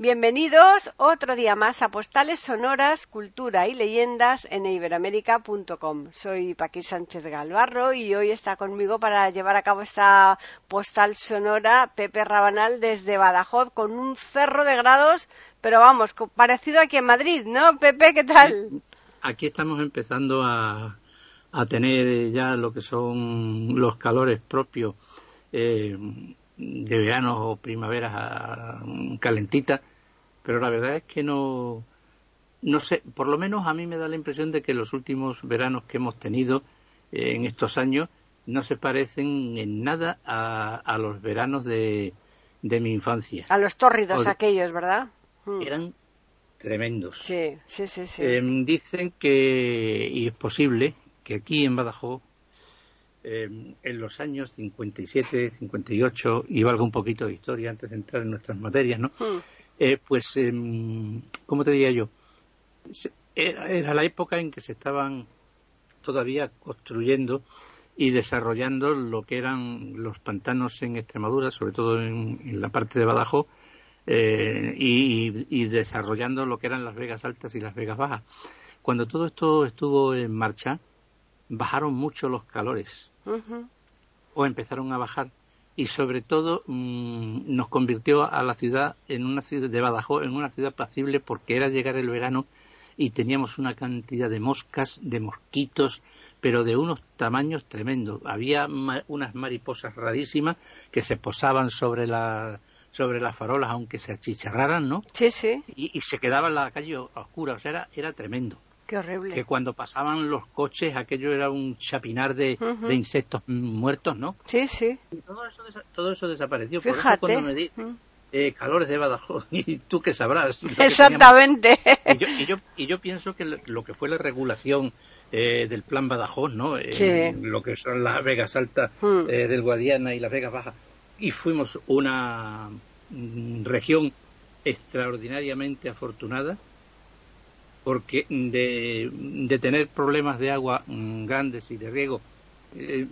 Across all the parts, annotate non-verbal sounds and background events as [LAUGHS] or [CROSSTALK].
Bienvenidos otro día más a Postales Sonoras, Cultura y Leyendas en iberoamérica.com. Soy Paqui Sánchez Galvarro y hoy está conmigo para llevar a cabo esta postal sonora Pepe Rabanal desde Badajoz con un cerro de grados, pero vamos, parecido aquí en Madrid, ¿no? Pepe, ¿qué tal? Aquí estamos empezando a, tener ya lo que son los calores propios. Eh, de verano o primavera calentita, pero la verdad es que no, no sé, por lo menos a mí me da la impresión de que los últimos veranos que hemos tenido eh, en estos años no se parecen en nada a, los veranos de, de, mi infancia. A los tórridos aquellos, ¿verdad? Mm. Eran tremendos. Sí, sí, sí. sí. Em, dicen que, y es posible, que aquí en Badajoz Em, en los años 57, 58, y valga un poquito de historia antes de entrar en nuestras materias, ¿no? Hmm. Eh, pues, eh, ¿cómo te diría yo? Era, la época en que se estaban todavía construyendo y desarrollando lo que eran los pantanos en Extremadura, sobre todo en, la parte de Badajoz, eh, y, y, desarrollando lo que eran las Vegas Altas y las Vegas Bajas. Cuando todo esto estuvo en marcha, bajaron mucho los calores o empezaron a bajar y sobre todo mm, nos convirtió a la ciudad en una ciudad de Badajoz en una ciudad pacible porque era llegar el verano y teníamos una cantidad de moscas, de mosquitos, pero de unos tamaños tremendos. Había unas mariposas rarísimas que se posaban sobre la sobre las farolas aunque se achicharraran, ¿no? Sí, sí. Y, y se quedaba en la calle oscura, o sea, era, era tremendo. Qué horrible. Que cuando pasaban los coches, aquello era un chapinar de, insectos muertos, ¿no? Sí, sí. Y todo eso, todo eso desapareció. Por eso cuando me dicen eh, calores de Badajoz, [LAUGHS] y tú que sabrás. Exactamente. Y yo, y, yo, pienso que lo que fue la regulación eh, del plan Badajoz, ¿no? Eh, lo que son las Vegas Altas mm. del Guadiana y las Vegas Bajas, y fuimos una mm, región extraordinariamente afortunada porque de, tener problemas de agua mm, grandes y de riego, eh,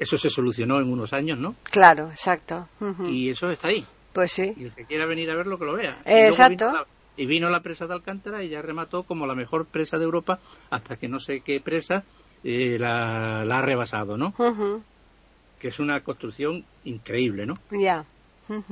eso se solucionó en unos años, ¿no? Claro, exacto. Y eso está ahí. Pues sí. Y el que quiera venir a verlo, que lo vea. exacto. Y vino, la, presa de Alcántara y ya remató como la mejor presa de Europa hasta que no sé qué presa eh, la, ha rebasado, ¿no? Que es una construcción increíble, ¿no? Ya.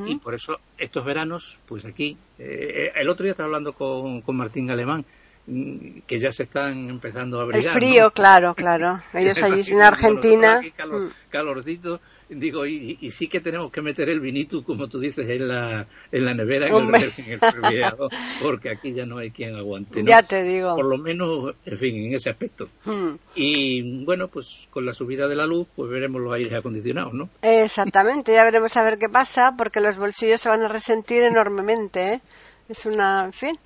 Y por eso estos veranos, pues aquí, eh, el otro día estaba hablando con, con Martín Alemán, que ya se están empezando a abrigar. El frío, claro, claro. [LAUGHS] Ellos allí en Argentina. Mm. calorcito, digo, y, sí que tenemos que meter el vinito, como tú dices, en la, en la nevera, en el, en [LAUGHS] porque aquí ya no hay quien aguante. Ya te digo. Por lo menos, en fin, en ese aspecto. Mm. Y bueno, pues con la subida de la luz, pues veremos los aires acondicionados, ¿no? Exactamente, ya veremos a ver qué pasa, porque los bolsillos se van a resentir enormemente, ¿eh? Es una, en fin.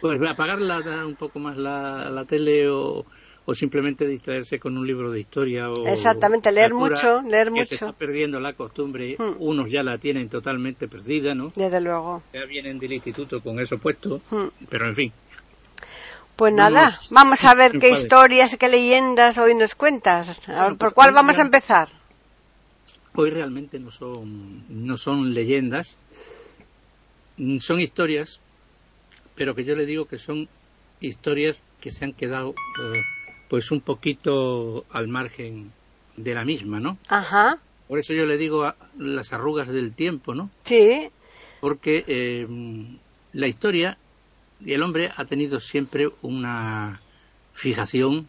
Pues apagarla un poco más la, la tele o, o simplemente distraerse con un libro de historia o exactamente leer mucho leer que mucho. se está perdiendo la costumbre. Hmm. unos ya la tienen totalmente perdida no desde luego. Ya vienen del instituto con eso puesto hmm. pero en fin. Pues nada vamos a ver [LAUGHS] qué historias qué leyendas hoy nos cuentas. Por pues cuál vamos a empezar hoy realmente no son no son leyendas. Son historias pero que yo le digo que son historias que se han quedado eh, pues un poquito al margen de la misma, ¿no? Ajá. Por eso yo le digo las arrugas del tiempo, ¿no? Sí. Porque eh, la historia y el hombre ha tenido siempre una fijación,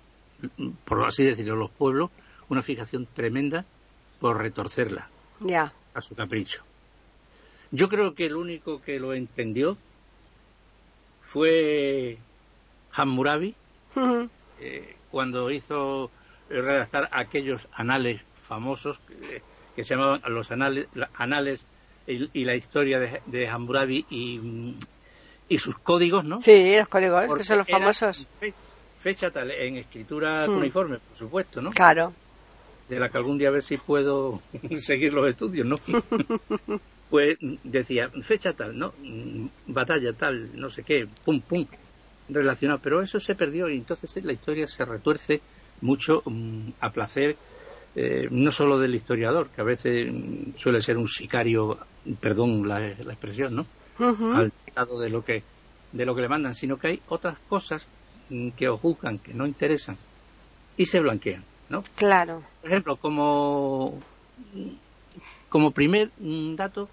por así decirlo, los pueblos, una fijación tremenda por retorcerla. Ya. A su capricho. Yo creo que el único que lo entendió fue Hammurabi eh, cuando hizo redactar aquellos anales famosos que, se llamaban los anales, anales y, la historia de, Hammurabi y, y, sus códigos, ¿no? Sí, los códigos, que son los famosos. fecha tal, en escritura uniforme, por supuesto, ¿no? Claro. de la que algún día a ver si puedo [LAUGHS] seguir los estudios, ¿no? [LAUGHS] pues decía, fecha tal, ¿no? Batalla tal, no sé qué, pum, pum, relacionado. Pero eso se perdió y entonces la historia se retuerce mucho mm, a placer, eh, no solo del historiador, que a veces mm, suele ser un sicario, perdón la, expresión, ¿no? Al lado de lo que de lo que le mandan, sino que hay otras cosas mm, que os juzgan, que no interesan y se blanquean, ¿no? Claro. Por ejemplo, como como primer dato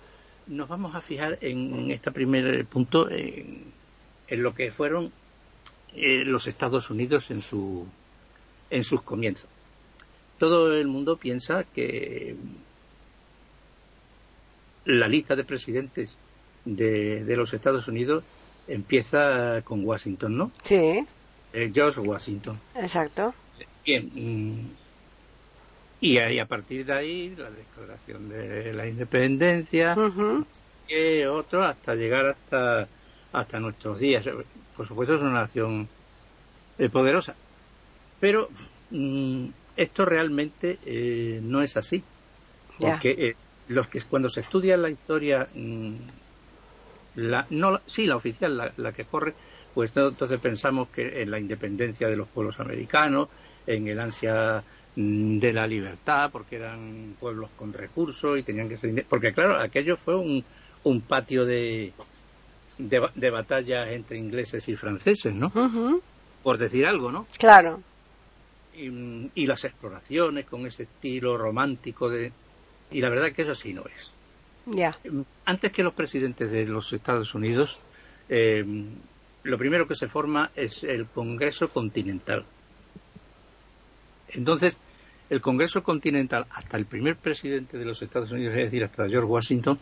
nos vamos a fijar en este primer punto en, lo que fueron eh, los Estados Unidos en su en sus comienzos. Todo el mundo piensa que la lista de presidentes de, de los Estados Unidos empieza con Washington, ¿no? Sí. Eh, George Washington. Exacto. Bien. Y ahí, a partir de ahí, la declaración de la independencia, y otro, hasta llegar hasta, hasta nuestros días. Por supuesto, es una nación eh, poderosa. Pero mm, esto realmente eh, no es así. Porque eh, los que cuando se estudia la historia, mm, la, no, sí, la oficial, la, la, que corre, pues entonces pensamos que en la independencia de los pueblos americanos, en el ansia de la libertad, porque eran pueblos con recursos y tenían que ser. Porque, claro, aquello fue un, un patio de, de, de batallas entre ingleses y franceses, ¿no? Por decir algo, ¿no? Claro y, las exploraciones con ese estilo romántico de y la verdad que eso sí no es. Ya. Antes que los presidentes de los Estados Unidos, eh, lo primero que se forma es el Congreso Continental. Entonces, el Congreso Continental, hasta el primer presidente de los Estados Unidos, es decir, hasta George Washington,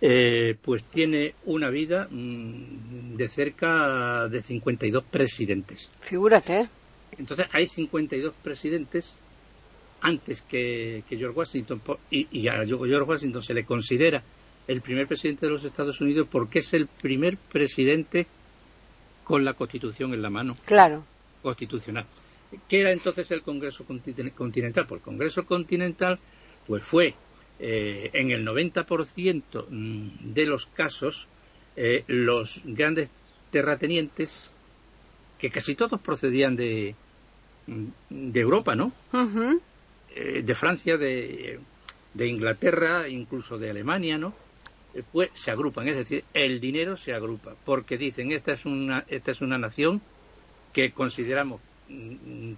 eh, pues tiene una vida mm, de cerca de 52 presidentes. Figúrate. Entonces hay 52 presidentes antes que, George Washington y, a George Washington se le considera el primer presidente de los Estados Unidos porque es el primer presidente con la Constitución en la mano. Claro. Constitucional. ¿Qué era entonces el Congreso Continental? Pues el Congreso Continental pues fue eh, en el 90% mm, de los casos eh, los grandes terratenientes que casi todos procedían de, de Europa, ¿no? Eh, de Francia, de, de, Inglaterra, incluso de Alemania, ¿no? Pues se agrupan, es decir, el dinero se agrupa, porque dicen esta es una, esta es una nación que consideramos mm,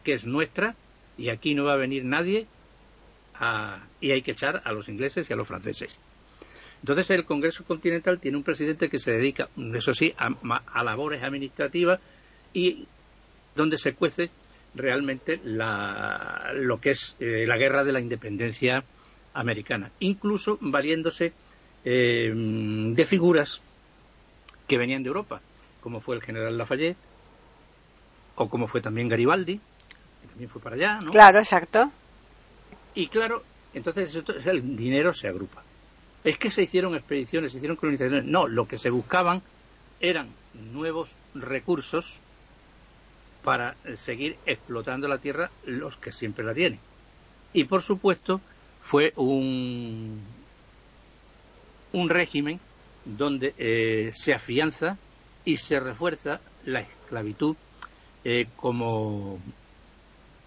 que es nuestra y aquí no va a venir nadie y hay que echar a los ingleses y a los franceses. Entonces el Congreso Continental tiene un presidente que se dedica, eso sí, a labores administrativas y donde se cuece realmente lo que es eh, la guerra de la independencia americana, incluso valiéndose eh, de figuras que venían de Europa, como fue el general Lafayette, o como fue también Garibaldi, que también fue para allá, ¿no? Claro, exacto. Y claro, entonces el dinero se agrupa. Es que se hicieron expediciones, se hicieron colonizaciones. No, lo que se buscaban eran nuevos recursos para seguir explotando la tierra los que siempre la tienen. Y por supuesto fue un, un régimen donde eh, se afianza y se refuerza la esclavitud eh, como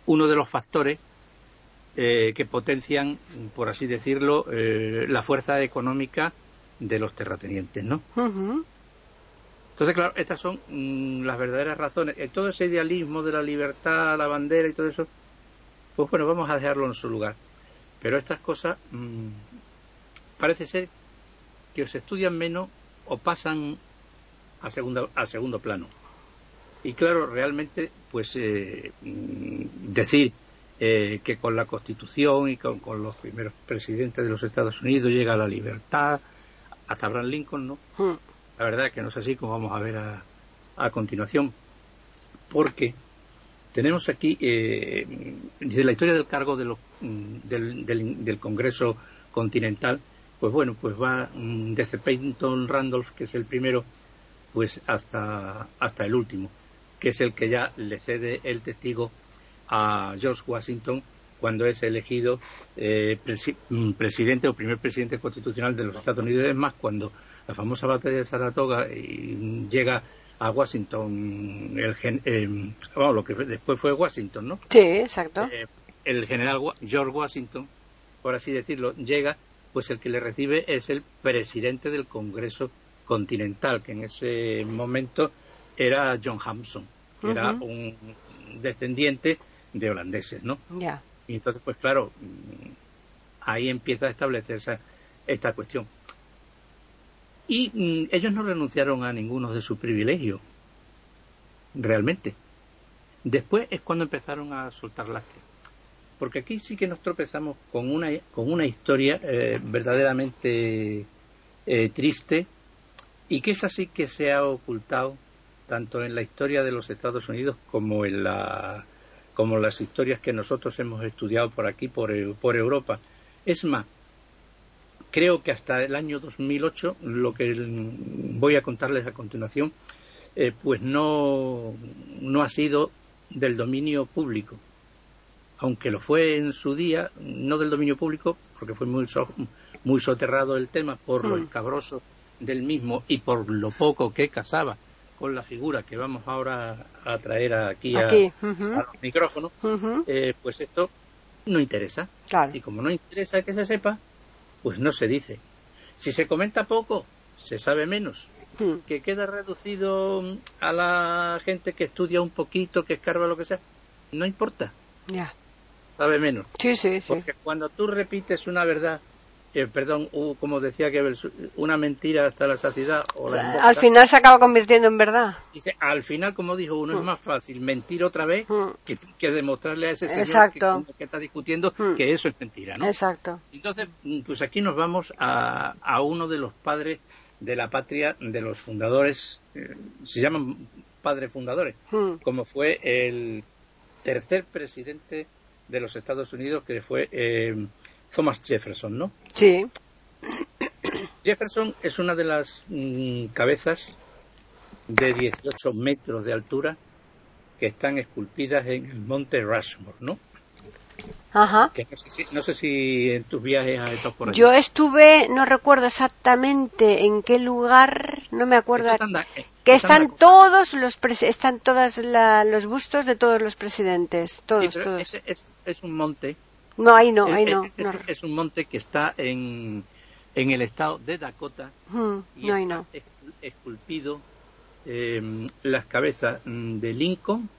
uno de los factores eh, que potencian, por así decirlo, la fuerza económica de los terratenientes, ¿no? Entonces, claro, estas son mm, las verdaderas razones. Eh, todo ese idealismo de la libertad, la bandera y todo eso, pues bueno, vamos a dejarlo en su lugar. Pero estas cosas mm, parece ser que os estudian menos o pasan a, segunda, a segundo plano. Y claro, realmente, pues eh, mm, decir eh, que con la Constitución y con, con, los primeros presidentes de los Estados Unidos llega la libertad, hasta Abraham Lincoln, ¿no? Hmm. La verdad que no es así como vamos a ver a, a continuación, porque tenemos aquí eh, la historia del cargo de mm, del, del, Congreso Continental, pues bueno, pues va mm, desde Peyton Randolph, que es el primero, pues hasta, hasta el último, que es el que ya le cede el testigo a George Washington cuando es elegido eh, mm, presidente o primer presidente constitucional de los Estados Unidos. Es más, cuando la famosa batalla de Saratoga y llega a Washington, el eh, lo que después fue Washington, ¿no? Sí, exacto. Eh, el general George Washington, por así decirlo, llega, pues el que le recibe es el presidente del Congreso Continental, que en ese momento era John Hampson, que era un descendiente de holandeses, ¿no? Ya. Y entonces, pues claro, mm, ahí empieza a establecerse esta cuestión. Y mm, ellos no renunciaron a ninguno de sus privilegios, realmente. Después es cuando empezaron a soltar lastre. Porque aquí sí que nos tropezamos con una, con una historia eh, verdaderamente eh, triste y que es así que se ha ocultado tanto en la historia de los Estados Unidos como en la como las historias que nosotros hemos estudiado por aquí por, por Europa. Es más, creo que hasta el año 2008, lo que voy a contarles a continuación, eh, pues no, no ha sido del dominio público. Aunque lo fue en su día, no del dominio público, porque fue muy, muy soterrado el tema por lo hmm. escabroso del mismo y por lo poco que casaba con la figura que vamos ahora a traer aquí, A, los micrófonos, eh, pues esto no interesa. Y como no interesa que se sepa, pues no se dice. Si se comenta poco, se sabe menos. Hmm. Que queda reducido a la gente que estudia un poquito, que escarba lo que sea, no importa. Ya. Sabe menos. Sí, sí, sí. Porque cuando tú repites una verdad perdón, como decía que una mentira hasta la saciedad. O al final se acaba convirtiendo en verdad. Dice, al final, como dijo uno, es mm. más fácil mentir otra vez mm. que, demostrarle a ese señor que, está discutiendo mm. que eso es mentira, ¿no? Exacto. Entonces, pues aquí nos vamos a, a uno de los padres de la patria, de los fundadores, eh, se llaman padres fundadores, como fue el tercer presidente de los Estados Unidos, que fue eh, Thomas Jefferson, ¿no? Sí. Jefferson es una de las mm, cabezas de 18 metros de altura que están esculpidas en el monte Rushmore, ¿no? Ajá. no, sé si, en tus viajes has estado por. Yo estuve, no recuerdo exactamente en qué lugar, no me acuerdo. Que están, todos los están todos los bustos de todos los presidentes, todos, todos. es, un monte no, ahí no, ahí no. Es, un monte que está en, en el estado de Dakota. Hmm, y no, esculpido em, las cabezas mm, de Lincoln,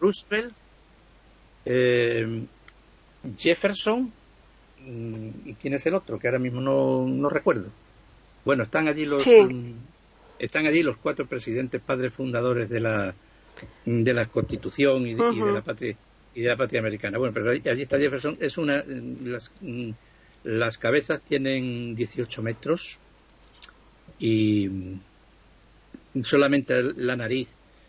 Roosevelt, em, Jefferson mm, y quién es el otro que ahora mismo no, no recuerdo. Bueno, están allí los mm, están allí los cuatro presidentes padres fundadores de la de la Constitución y de, y de la patria y de la patria americana. Bueno, pero allí está Jefferson. Es una, las, mm, las cabezas tienen 18 metros y solamente la nariz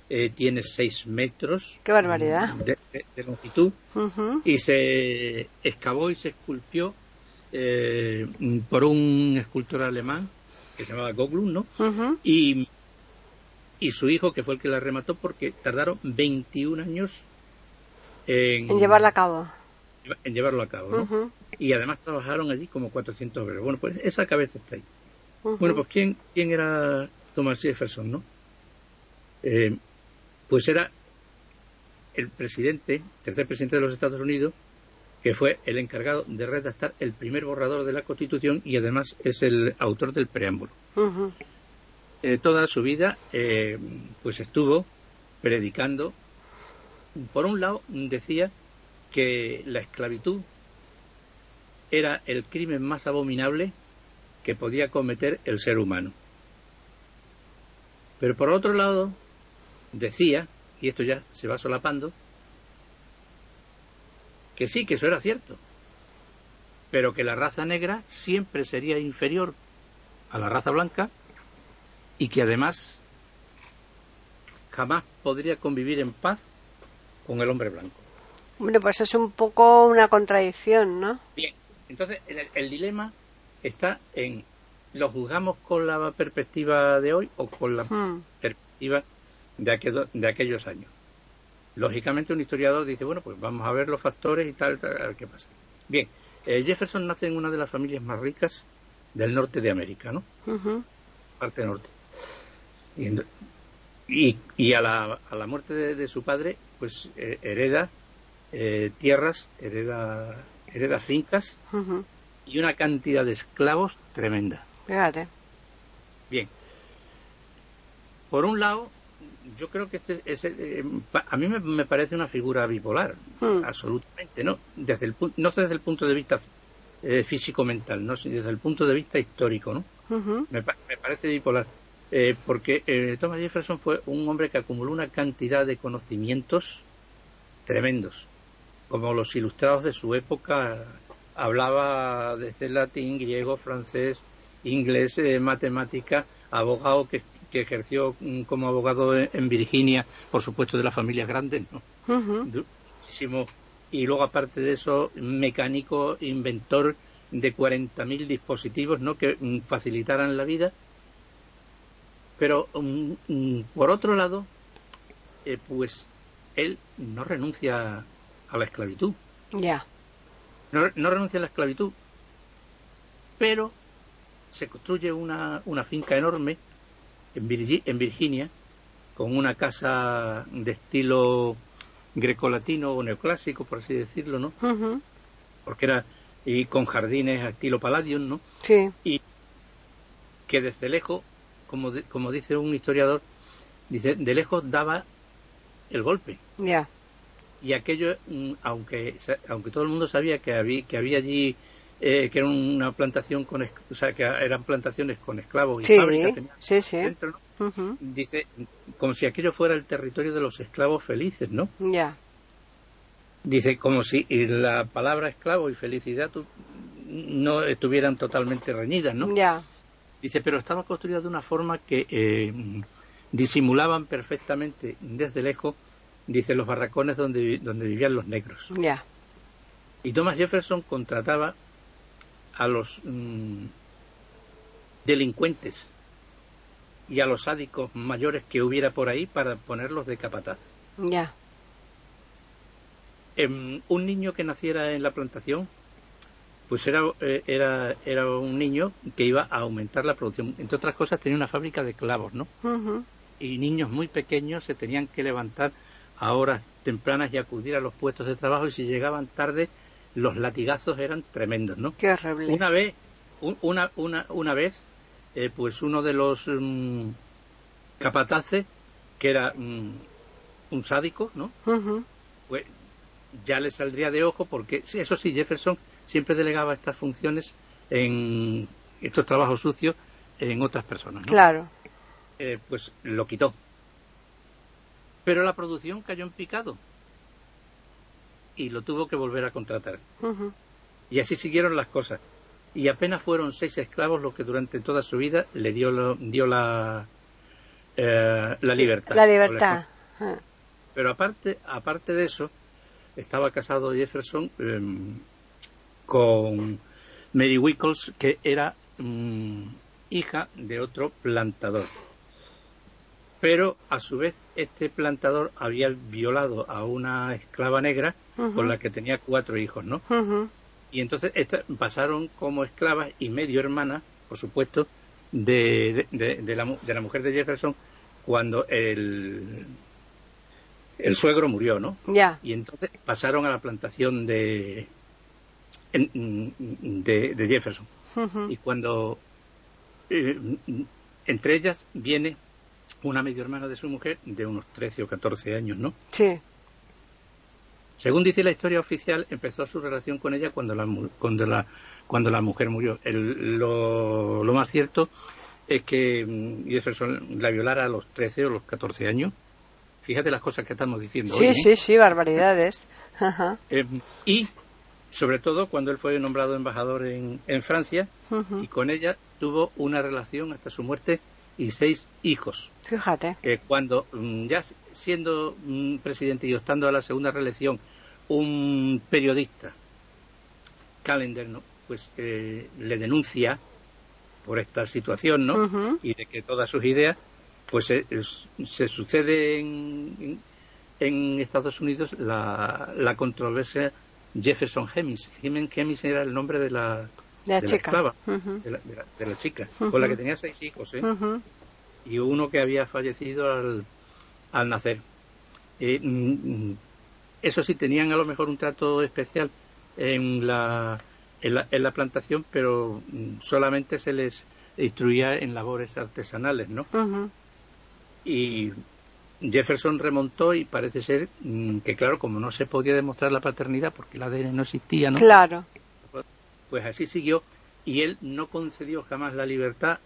eh, tiene 6 metros. ¡Qué barbaridad! De, longitud. Y se excavó y se esculpió eh, por un escultor alemán que se llamaba Goglund, ¿no? y, y su hijo, que fue el que la remató, porque tardaron 21 años en, llevarlo a cabo. En llevarlo a cabo, ¿no? Y además trabajaron allí como 400 obreros. Bueno, pues esa cabeza está ahí. Bueno, pues ¿quién, quién era Thomas Jefferson, no? Eh, pues era el presidente, tercer presidente de los Estados Unidos, que fue el encargado de redactar el primer borrador de la Constitución y además es el autor del preámbulo. Eh, toda su vida, eh, pues estuvo predicando por un lado, decía que la esclavitud era el crimen más abominable que podía cometer el ser humano. Pero por otro lado, decía, y esto ya se va solapando, que sí, que eso era cierto, pero que la raza negra siempre sería inferior a la raza blanca y que además jamás podría convivir en paz con el hombre blanco. Bueno, pues es un poco una contradicción, ¿no? Bien, entonces el, dilema está en, ¿lo juzgamos con la perspectiva de hoy o con la hmm. perspectiva de, de aquellos años? lógicamente un historiador dice, bueno, pues vamos a ver los factores y tal, tal a ver qué pasa. Bien, eh, Jefferson nace en una de las familias más ricas del norte de América, ¿no? Parte norte. Y, y, a, la, a, la, muerte de, su padre, pues eh, hereda eh, tierras, hereda, hereda fincas y una cantidad de esclavos tremenda. Fíjate. Bien. Por un lado, yo creo que este es, eh, a mí me, parece una figura bipolar, hmm. absolutamente, ¿no? Desde el, no desde el punto de vista eh, físico-mental, no desde el punto de vista histórico, ¿no? me, parece bipolar. Eh, porque Thomas Jefferson fue un hombre que acumuló una cantidad de conocimientos tremendos, como los ilustrados de su época. Hablaba desde latín, griego, francés, inglés, matemática, abogado que que ejerció mm, como abogado en Virginia, por supuesto de las familias grandes, ¿no? Y luego, aparte de eso, mecánico, inventor de 40.000 dispositivos ¿no? que mm, facilitaran la vida. Pero, mm, por otro lado, eh, pues él no renuncia a la esclavitud. Ya. No, no, renuncia a la esclavitud, pero se construye una, una finca enorme en, Virginia, con una casa de estilo grecolatino o neoclásico, por así decirlo, ¿no? Porque era y con jardines a estilo palladium, ¿no? Sí. Y que desde lejos, como, como dice un historiador, dice, de lejos daba el golpe. Ya. Y aquello, mm, aunque aunque todo el mundo sabía que había que había allí eh, que era una plantación con, o sea, que eran plantaciones con esclavos y fábricas sí, sí. dice como si aquello fuera el territorio de los esclavos felices, ¿no? Ya. Dice como si la palabra esclavo y felicidad no estuvieran totalmente reñidas, ¿no? Ya. Dice, pero estaba construida de una forma que eh, disimulaban perfectamente desde lejos, dice, los barracones donde, donde vivían los negros. Ya. Y Thomas Jefferson contrataba a los mm, delincuentes y a los sádicos mayores que hubiera por ahí para ponerlos de capataz. Ya. Em, un niño que naciera en la plantación, pues era, eh, era, era un niño que iba a aumentar la producción. Entre otras cosas, tenía una fábrica de clavos, ¿no? Y niños muy pequeños se tenían que levantar a horas tempranas y acudir a los puestos de trabajo y si llegaban tarde los latigazos eran tremendos, ¿no? Qué horrible. Una vez, una, una, una vez, eh, pues uno de los mm, capataces, que era mm, un sádico, ¿no? Pues ya le saldría de ojo porque, eso sí, Jefferson siempre delegaba estas funciones en estos trabajos sucios en otras personas, ¿no? Claro. Eh, pues lo quitó. Pero la producción cayó en picado y lo tuvo que volver a contratar. Y así siguieron las cosas. Y apenas fueron seis esclavos los que durante toda su vida le dio, dio la, eh, la libertad. La libertad. Pero aparte, aparte de eso, estaba casado Jefferson em, con Mary Wickles, que era mm, hija de otro plantador pero a su vez este plantador había violado a una esclava negra con la que tenía cuatro hijos, ¿no? Y entonces pasaron como esclavas y medio hermanas, por supuesto, de, de, la, de, la, mujer de Jefferson cuando el, el suegro murió, ¿no? Ya. Y entonces pasaron a la plantación de, de, Jefferson. Y cuando eh, entre ellas viene una medio hermana de su mujer de unos 13 o 14 años, ¿no? Sí. Según dice la historia oficial, empezó su relación con ella cuando la, cuando la, cuando la mujer murió. lo, más cierto es que mm, Jefferson la violara a los 13 o los 14 años. Fíjate las cosas que estamos diciendo sí, hoy. Sí, sí, sí, barbaridades. Eh, y, sobre todo, cuando él fue nombrado embajador en, en Francia, y con ella tuvo una relación hasta su muerte y seis hijos. Fíjate. Que cuando, mm, ya siendo mm, presidente y optando a la segunda reelección, un periodista, Calendar, ¿no? pues eh, le denuncia por esta situación, ¿no? Y de que todas sus ideas, pues se suceden en Estados Unidos la, la controversia Jefferson Hemmings. Hemmings era el nombre de la, de la chica. esclava, de, la, de, la, chica, con la que tenía seis hijos, ¿eh? y uno que había fallecido al, al nacer. Eh, mm, eso sí, tenían a lo mejor un trato especial en la, en la, en la plantación, pero mm, solamente se les instruía en labores artesanales, ¿no? Y Jefferson remontó y parece ser mm, que, claro, como no se podía demostrar la paternidad porque el ADN no existía, ¿no? Claro. Pues así siguió y él no concedió jamás la libertad,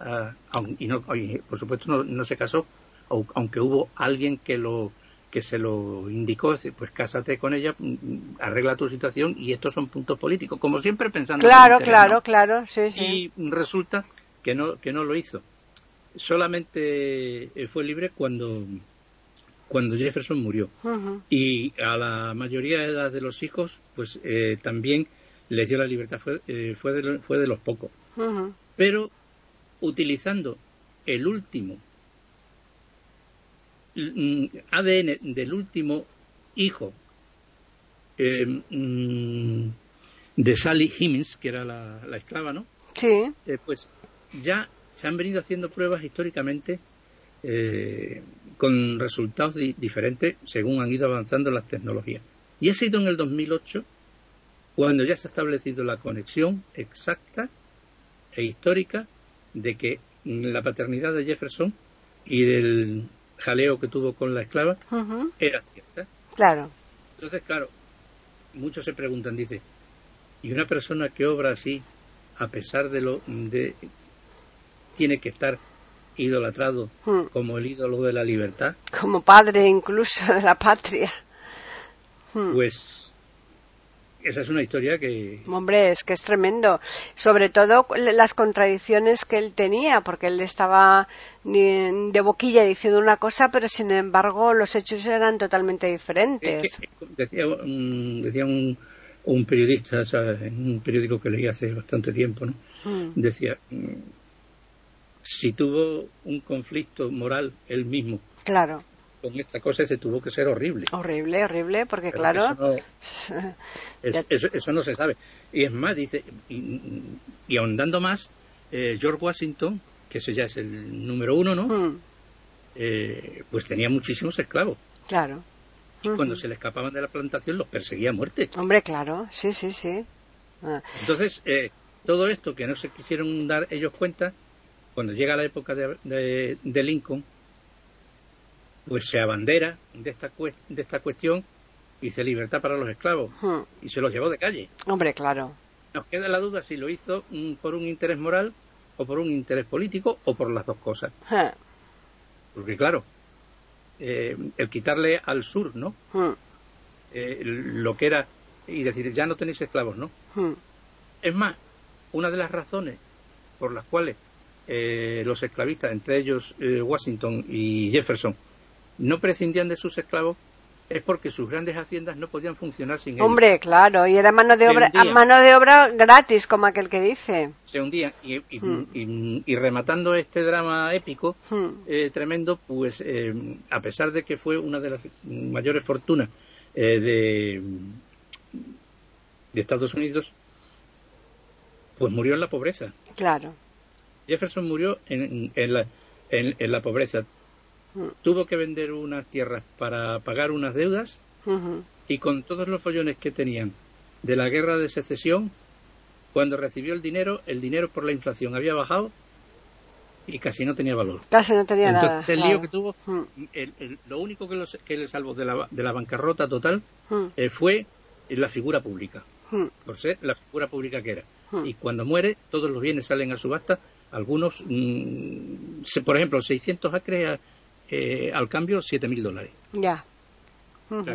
y, no, por supuesto no, se casó, aunque hubo alguien que lo que se lo indicó, pues cásate con ella, mm, arregla tu situación y estos son puntos políticos, como siempre pensando. Claro, claro, claro, sí, sí. Y resulta que no que no lo hizo. Solamente eh, fue libre cuando cuando Jefferson murió. Y a la mayoría de edad de los hijos, pues eh, también les dio la libertad, fue, eh, fue, de, fue de los pocos. Pero utilizando el último mm, ADN del último hijo eh, mm, de Sally Hemings, que era la, esclava, ¿no? Sí. pues ya se han venido haciendo pruebas históricamente con resultados diferentes según han ido avanzando las tecnologías. Y ha sido en el 2008 cuando ya se ha establecido la conexión exacta e histórica de que la paternidad de Jefferson y del jaleo que tuvo con la esclava era cierta. Claro. Entonces, claro, muchos se preguntan, dice, ¿y una persona que obra así, a pesar de lo de tiene que estar idolatrado hmm. como el ídolo de la libertad. Como padre incluso de la patria. Hmm. Pues esa es una historia que... Hombre, es que es tremendo. Sobre todo las contradicciones que él tenía, porque él estaba de boquilla diciendo una cosa, pero sin embargo los hechos eran totalmente diferentes. decía, un, decía un, un periodista, en un periódico que leí hace bastante tiempo, ¿no? Hmm. Decía, si tuvo un conflicto moral él mismo. Claro. Con esta cosa ese tuvo que ser horrible. Horrible, horrible, porque claro. [LAUGHS] Eso no, se sabe. Y es más, dice, y, ahondando más, eh, George Washington, que ese ya es el número uno, ¿no? Hmm. Eh, pues tenía muchísimos esclavos. Claro. Y cuando se le escapaban de la plantación los perseguía a muerte. Hombre, claro, sí, sí, sí. Ah. Entonces, eh, todo esto que no se quisieron dar ellos cuenta, cuando llega la época de, Lincoln, pues se abandera de esta, de esta cuestión y dice libertad para los esclavos hmm. y se los llevó de calle. Hombre, claro. Nos queda la duda si lo hizo mm, por un interés moral o por un interés político o por las dos cosas. Hmm. Porque claro, eh, el quitarle al sur, ¿no? Hmm. Eh, lo que era y decir ya no tenéis esclavos, ¿no? Es más, una de las razones por las cuales eh, los esclavistas, entre ellos eh, Washington y Jefferson, no prescindían de sus esclavos es porque sus grandes haciendas no podían funcionar sin ellos. Hombre, claro, y era mano de obra mano de obra gratis, como aquel que dice. Se hundían y, y, hmm. rematando este drama épico hmm. eh, tremendo, pues a pesar de que fue una de las mayores fortunas de, de Estados Unidos, pues murió en la pobreza. Claro. Jefferson murió en, la, en, la, pobreza. Mm. Tuvo que vender unas tierras para pagar unas deudas y con todos los follones que tenían de la guerra de secesión, cuando recibió el dinero, el dinero por la inflación había bajado y casi no tenía valor. Casi no tenía Entonces, nada. el lío que tuvo, mm. lo único que, que, le salvó de la, de la bancarrota total mm. eh, fue la figura pública, por ser la figura pública que era. Y cuando muere, todos los bienes salen a subasta algunos, mm, por ejemplo, 600 acres eh, al cambio 7.000 dólares. Ya.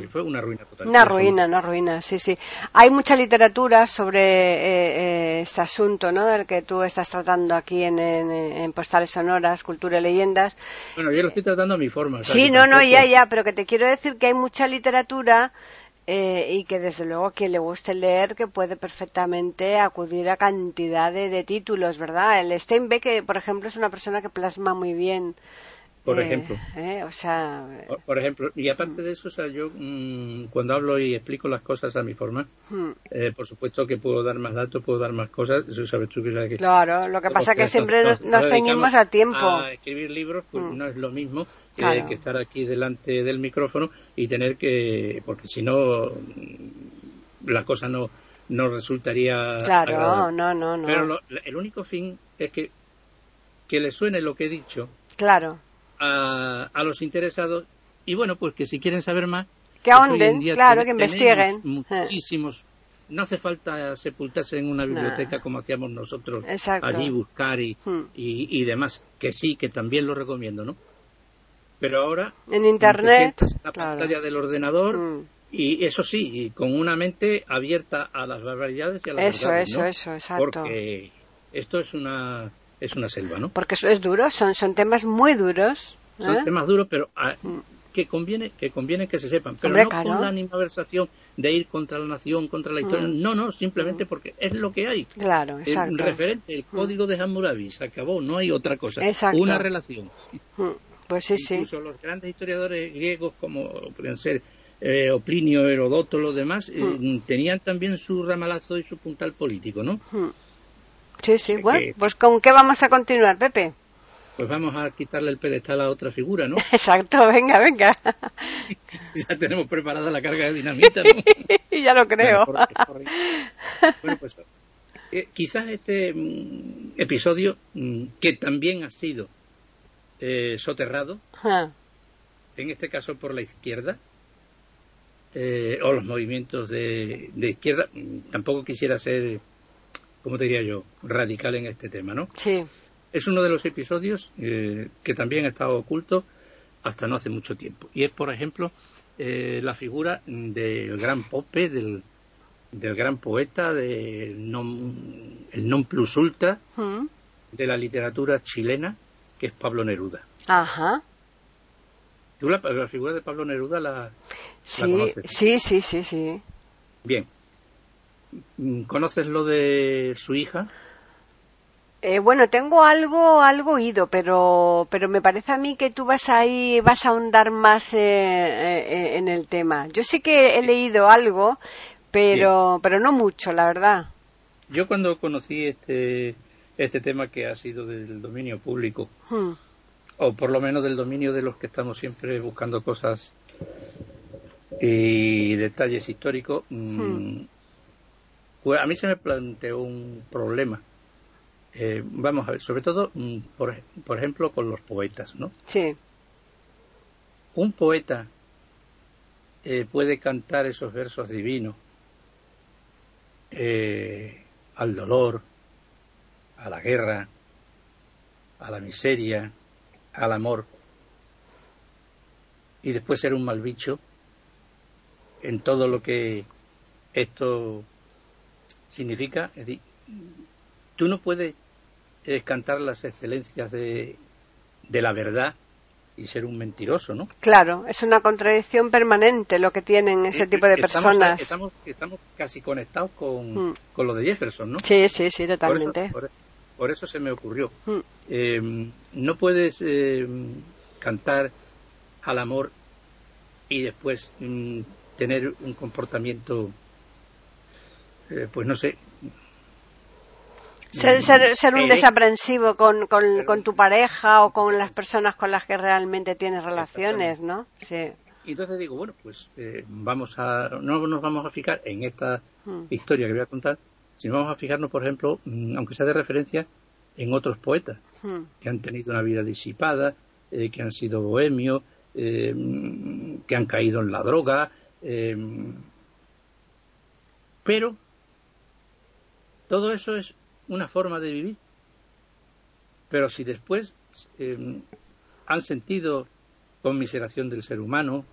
fue una ruina total. Una ruina, una ruina, sí, sí. Hay mucha literatura sobre eh, eh, este asunto, ¿no? Del que tú estás tratando aquí en, en, Postales Sonoras, Cultura y Leyendas. Bueno, yo lo estoy tratando a mi forma. Sí, no, no, ya, ya, pero que te quiero decir que hay mucha literatura eh, y que desde luego quien le guste leer que puede perfectamente acudir a cantidad de, títulos, ¿verdad? El Steinbeck, por ejemplo, es una persona que plasma muy bien por Eh, ejemplo. eh, o sea, Por, por ejemplo, y aparte de eso, o sea, yo mm, cuando hablo y explico las cosas a mi forma, hmm, eh, por supuesto que puedo dar más datos, puedo dar más cosas, eso sabes tú que, sabes que claro, lo que pasa es que siempre nos, nos- ceñimos a tiempo. A escribir libros, pues Mm. no es lo mismo que, Claro. que estar aquí delante del micrófono y tener que, porque si no, mm, la cosa no, no resultaría. Claro, agradable. no, no, no. Pero lo- el único fin es que, que le suene lo que he dicho Claro, a, a los interesados y bueno, pues que si quieren saber más, que pues hoy en ahonden, día claro, que investiguen. [LAUGHS] Muchísimos. No hace falta sepultarse en una biblioteca como hacíamos nosotros Exacto. allí buscar y, Hmm. y, y demás, que sí, que también lo recomiendo, ¿no? Pero ahora En te internet, en la claro. pantalla del ordenador Mm. y eso sí, y con una mente abierta a las barbaridades y a las Eso, verdades, eso, ¿no? eso, exacto. Porque esto es una es una selva, ¿no? Porque eso es duro, son, son temas muy duros. Son ¿eh? temas duros, pero ah, Mm. que conviene que conviene que se sepan, pero Hombre, no claro. con la animadversación de ir contra la nación, contra la historia. Mm. No, no, simplemente porque es lo que hay. Claro, El exacto. referente, el código de Hammurabi, se acabó, no hay otra cosa. Exacto. Una relación. Mm, Pues sí, sí. Incluso los grandes historiadores griegos, como podrían ser eh, Oplinio, Herodoto, los demás, eh, Mm. tenían también su ramalazo y su puntal político, ¿no? Sí, sí, bueno, que- pues ¿con qué vamos a continuar, Pepe? Pues vamos a quitarle el pedestal a otra figura, ¿no? [LAUGHS] Exacto, venga, venga. [LAUGHS] ya tenemos preparada la carga de dinamita, ¿no? [LAUGHS] ya lo creo. Bueno, por- por- bueno, pues eh, quizás este mm, episodio, mm, que también ha sido eh, soterrado, Ah, en este caso por la izquierda, eh, o los movimientos de, de izquierda, mm, tampoco quisiera ser, como te diría yo, radical en este tema, ¿no? sí, Es uno de los episodios eh, que también ha estado oculto hasta no hace mucho tiempo. Y es, por ejemplo, eh, la figura del gran Pope, del, del gran poeta, del non, el non plus ultra Mm. de la literatura chilena, que es Pablo Neruda. Ajá. ¿Tú la, la figura de Pablo Neruda la, Sí, conoces? sí, sí, sí, sí. Bien. ¿Conoces lo de su hija? Eh, bueno, tengo algo, algo oído, pero, pero me parece a mí que tú vas ahí, vas a ahondar más eh, eh, en el tema. Yo sí que he leído algo, pero, pero no mucho, la verdad. Yo cuando conocí este, este tema que ha sido del dominio público, Hmm. o por lo menos del dominio de los que estamos siempre buscando cosas y detalles históricos, mm, Hmm. Pues a mí se me planteó un problema. Eh, vamos a ver, sobre todo, mm, por, por ejemplo, con los poetas, ¿no? Sí, Un poeta eh, puede cantar esos versos divinos eh, al dolor, a la guerra, a la miseria, al amor, y después ser un mal bicho en todo lo que esto significa. Es decir, tú no puedes eh, cantar las excelencias de, de la verdad y ser un mentiroso, ¿no? claro, es una contradicción permanente lo que tienen ese Eh, tipo de estamos- personas. Estamos, estamos casi conectados con, Mm. con lo de Jefferson, ¿no? Sí, sí, sí, Por eso, totalmente. por- por eso se me ocurrió. Mm. Eh, no puedes eh, cantar al amor y después mm, tener un comportamiento, eh, pues no sé. Ser, ser, ser un Eh, desaprensivo con, con, con tu pareja o con las personas con las que realmente tienes relaciones, ¿no? Sí. Y entonces digo, bueno, pues eh, vamos a, no nos vamos a fijar en esta Mm. historia que voy a contar, sino vamos a fijarnos, por ejemplo, mm, aunque sea de referencia, en otros poetas Mm. que han tenido una vida disipada, eh, que han sido bohemios, eh, que han caído en la droga, eh, pero todo eso es una forma de vivir. Pero si después eh, han sentido conmiseración del ser humano,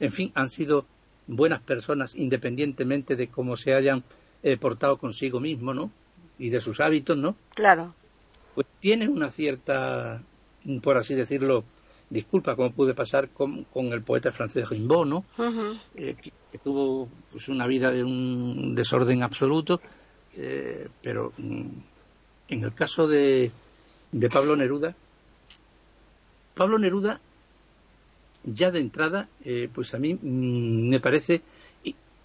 en fin, han sido buenas personas independientemente de cómo se hayan eh, portado consigo mismo, ¿no? Y de sus hábitos, ¿no? Claro. Pues tiene una cierta, por así decirlo, disculpa, como pude pasar con, con el poeta francés Rimbaud, ¿no? Eh, que, que tuvo pues, una vida de un desorden absoluto, eh, pero mm, en el caso de, de Pablo Neruda, Pablo Neruda, ya de entrada, eh, pues a mí mm, me parece,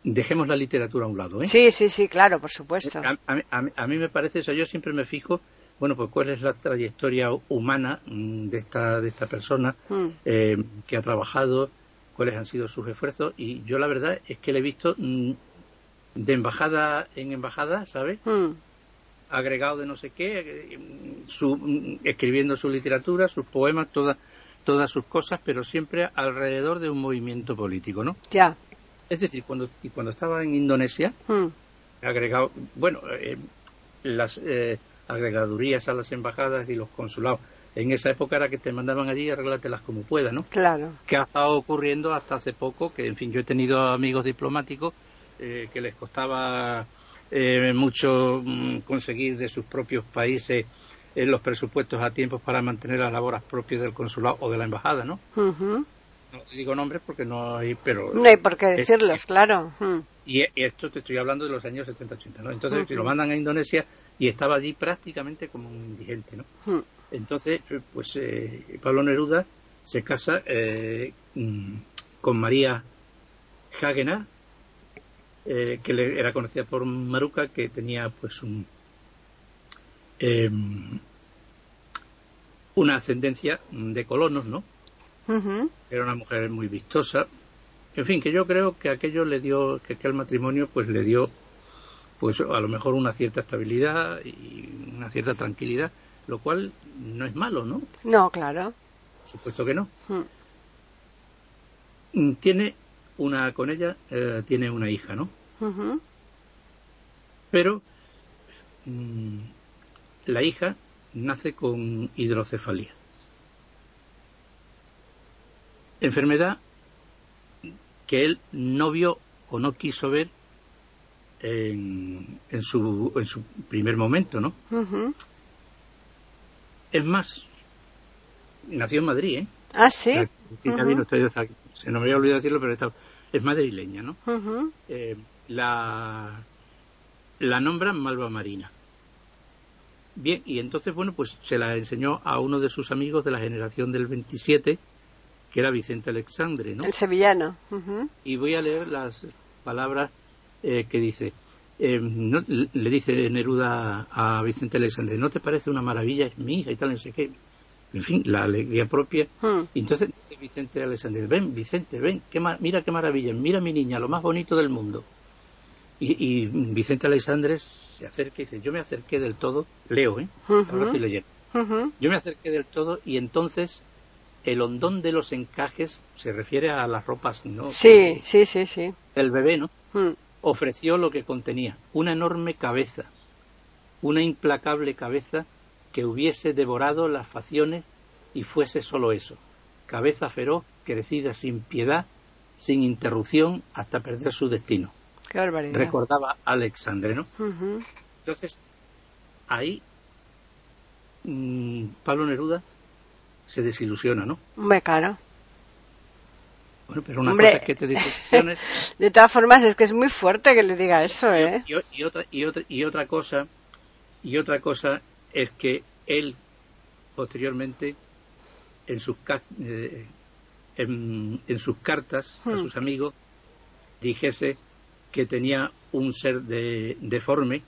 dejemos la literatura a un lado. ¿eh? Sí, sí, sí, claro, por supuesto. A, mí me parece eso, yo siempre me fijo, bueno, pues cuál es la trayectoria humana mm, de esta, de esta persona mm. eh, que ha trabajado, cuáles han sido sus esfuerzos, y yo la verdad es que le he visto de embajada en embajada, ¿sabes? agregado de no sé qué, su, escribiendo su literatura, sus poemas, todas todas sus cosas, pero siempre alrededor de un movimiento político, ¿no? Ya. Es decir, cuando, y cuando estaba en Indonesia, hmm. agregado, bueno, eh, las eh, agregadurías a las embajadas y los consulados, en esa época era que te mandaban allí y arréglatelas como puedas, ¿no? Claro. Que ha estado ocurriendo hasta hace poco, que en fin, yo he tenido amigos diplomáticos eh, que les costaba mucho mm, conseguir de sus propios países en los presupuestos a tiempo para mantener las labores propias del consulado o de la embajada, ¿no? No digo nombres porque no hay, pero... No hay por qué decirlos, claro. Y, esto te estoy hablando de los años 70-80, ¿no? Entonces, si lo mandan a Indonesia y estaba allí prácticamente como un indigente, ¿no? Entonces, pues eh, Pablo Neruda se casa eh, mm, con María Hagenar, eh, que le, era conocida por Maruca, que tenía pues un, Em, una ascendencia de colonos, ¿no? Era una mujer muy vistosa. En fin, que yo creo que aquello le dio, que aquel matrimonio pues le dio, pues a lo mejor una cierta estabilidad y una cierta tranquilidad, lo cual no es malo, ¿no? No, claro. supuesto que no. Mm, tiene una, con ella, eh, tiene una hija, ¿no? Pero mm, la hija nace con hidrocefalia. Enfermedad que él no vio o no quiso ver en, su, en su primer momento, ¿no? Es más, nació en Madrid, ¿eh? Ah, sí. Se no me había olvidado decirlo, pero es madrileña, ¿no? Eh, la, la nombran Malva Marina. Bien, y entonces, bueno, pues se la enseñó a uno de sus amigos de la generación del 27, que era Vicente Alexandre, ¿no? El sevillano. Y voy a leer las palabras eh, que dice. Eh, le dice Neruda a Vicente Alexandre, ¿no te parece una maravilla? Es mi hija y tal, no sé qué. En fin, la alegría propia. Hmm. Y entonces dice Vicente Alexandre, ven, Vicente, ven, qué mira qué maravilla, mira mi niña, lo más bonito del mundo. Y, Vicente Alexandre se acerca y dice, yo me acerqué del todo, leo, ¿eh? Ahora leyendo. Yo me acerqué del todo y entonces el hondón de los encajes se refiere a las ropas, ¿no? Sí, sí, sí, sí. El bebé, ¿no? Ofreció lo que contenía, una enorme cabeza, una implacable cabeza que hubiese devorado las facciones y fuese solo eso, cabeza feroz, crecida sin piedad, sin interrupción, hasta perder su destino recordaba Alexandre, ¿no? Entonces, ahí mm, Pablo Neruda se desilusiona, ¿no? Me cara. Bueno, pero una cosa es que te desilusiones. [LAUGHS] de todas formas, es que es muy fuerte que le diga eso, ¿eh? Y, otra, y, otra, y otra cosa, y otra cosa es que él, posteriormente, en sus, eh, en, sus cartas a hmm. sus amigos, dijese que tenía un ser de, deforme,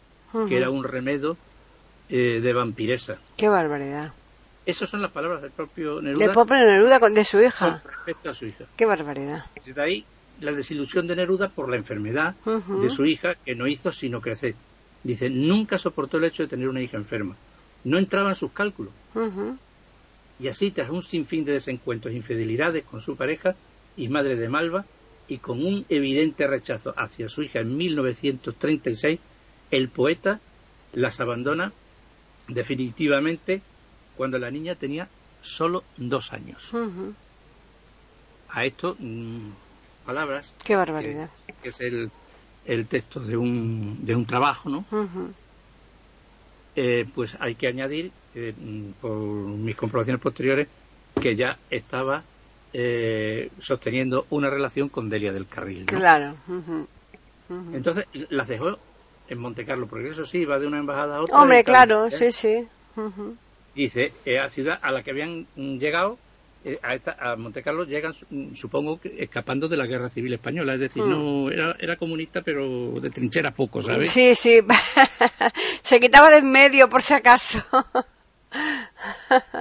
que era un remedo eh, de vampiresa. ¡Qué barbaridad! Esas son las palabras del propio Neruda. Del propio Neruda de su hija. Con respecto a su hija. ¡Qué barbaridad! Desde ahí la desilusión de Neruda por la enfermedad de su hija que no hizo sino crecer. Dice, nunca soportó el hecho de tener una hija enferma. No entraba en sus cálculos. Y así, tras un sinfín de desencuentros e infidelidades con su pareja y madre de Malva, y con un evidente rechazo hacia su hija en 1936, el poeta las abandona definitivamente cuando la niña tenía solo dos años. A esto, mm, palabras. Qué barbaridad. Que, es el, el, texto de un, de un trabajo, ¿no? Eh, pues hay que añadir, eh, por mis comprobaciones posteriores, que ya estaba eh, sosteniendo una relación con Delia del Carril. Claro. Entonces las dejó en Monte Carlo, porque eso sí, va de una embajada a otra. Hombre, claro, ¿eh? sí, sí. Dice, eh, a ciudad a la que habían llegado eh, a, esta, a Monte Carlo llegan, supongo, que escapando de la guerra civil española. Es decir, Mm. no era, era comunista, pero de trinchera poco, ¿sabes? Sí, sí. [LAUGHS] Se quitaba de en medio por si acaso.